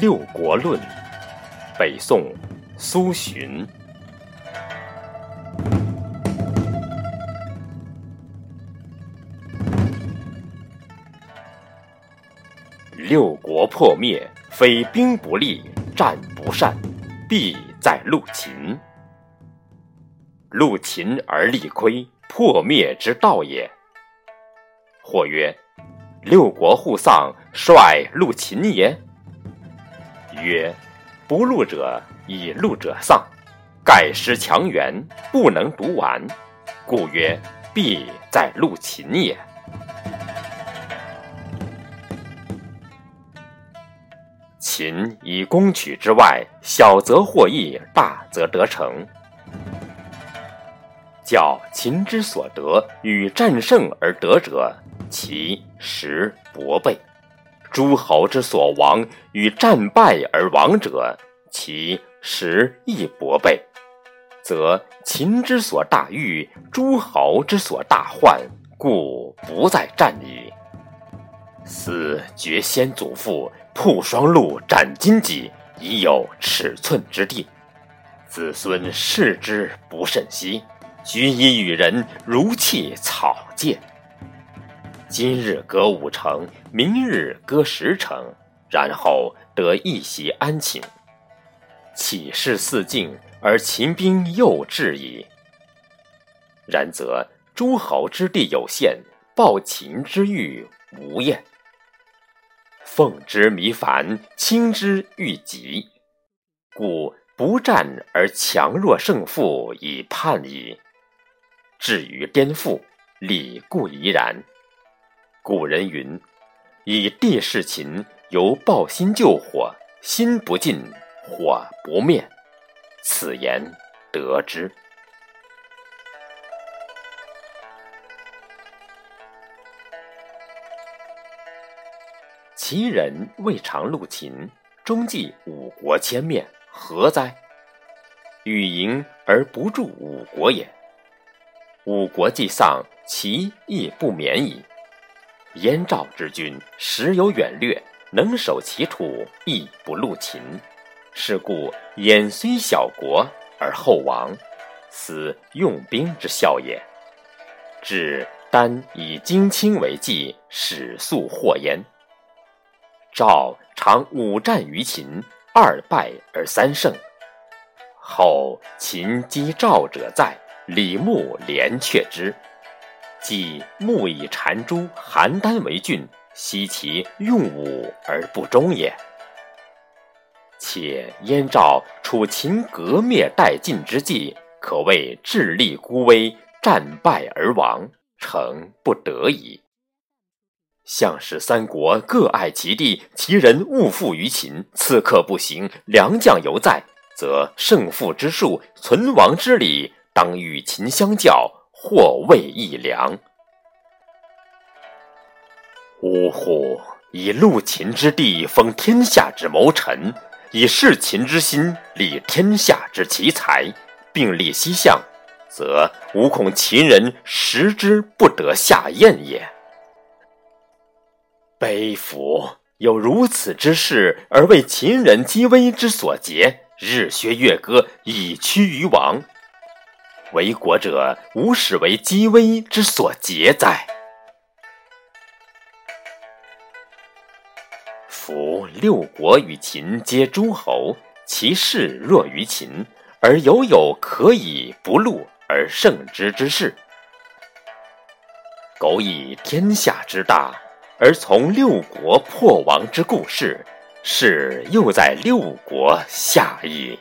六国论》，北宋，苏洵。六国破灭，非兵不利，战不善，必在陆秦。陆秦而力亏，破灭之道也。或曰：六国互丧，率陆秦也。曰：不戮者以戮者丧，盖失强援，不能独完，故曰必在陆秦也。秦以攻取之外，小则获益，大则得成。较秦之所得与战胜而得者，其实薄倍；诸侯之所亡与战败而亡者，其实亦薄备。则秦之所大欲，诸侯之所大患，故不在战矣。思绝先祖父。铺双陆，斩荆棘，已有尺寸之地。子孙视之不甚惜，举以与人如弃草芥。今日割五城，明日割十城，然后得一席安寝。岂是四境而秦兵又至矣？然则诸侯之地有限，报秦之欲无厌。奉之弥繁，轻之愈急，故不战而强弱胜负以判矣。至于颠覆，理固宜然。古人云：“以地事秦，犹抱薪救火，心不尽，火不灭。”此言得之。齐人未尝入秦，终继五国迁面，何哉？与迎而不助五国也。五国既丧，齐亦不免矣。燕赵之君时有远略，能守其土，亦不入秦。是故燕虽小国而后亡，此用兵之效也。至单以荆青为计，始速获燕。赵常五战于秦，二败而三胜。后秦击赵者在，李牧连却之。即牧以谗诛邯郸为郡，悉其用武而不忠也。且燕赵楚秦革灭殆尽之际，可谓智力孤危，战败而亡，诚不得已。项使三国各爱其地，其人勿附于秦。刺客不行，良将犹在，则胜负之数、存亡之理，当与秦相较，或谓一良。呜呼！以戮秦之地，封天下之谋臣；以事秦之心，立天下之奇才，并立西向，则吾恐秦人食之不得下咽也。悲夫！有如此之事，而为秦人积威之所劫，日削月割，以趋于亡。为国者，无始为积威之所劫哉？夫六国与秦皆诸侯，其势弱于秦，而犹有可以不戮而胜之之势。苟以天下之大。而从六国破亡之故事，是又在六国下矣。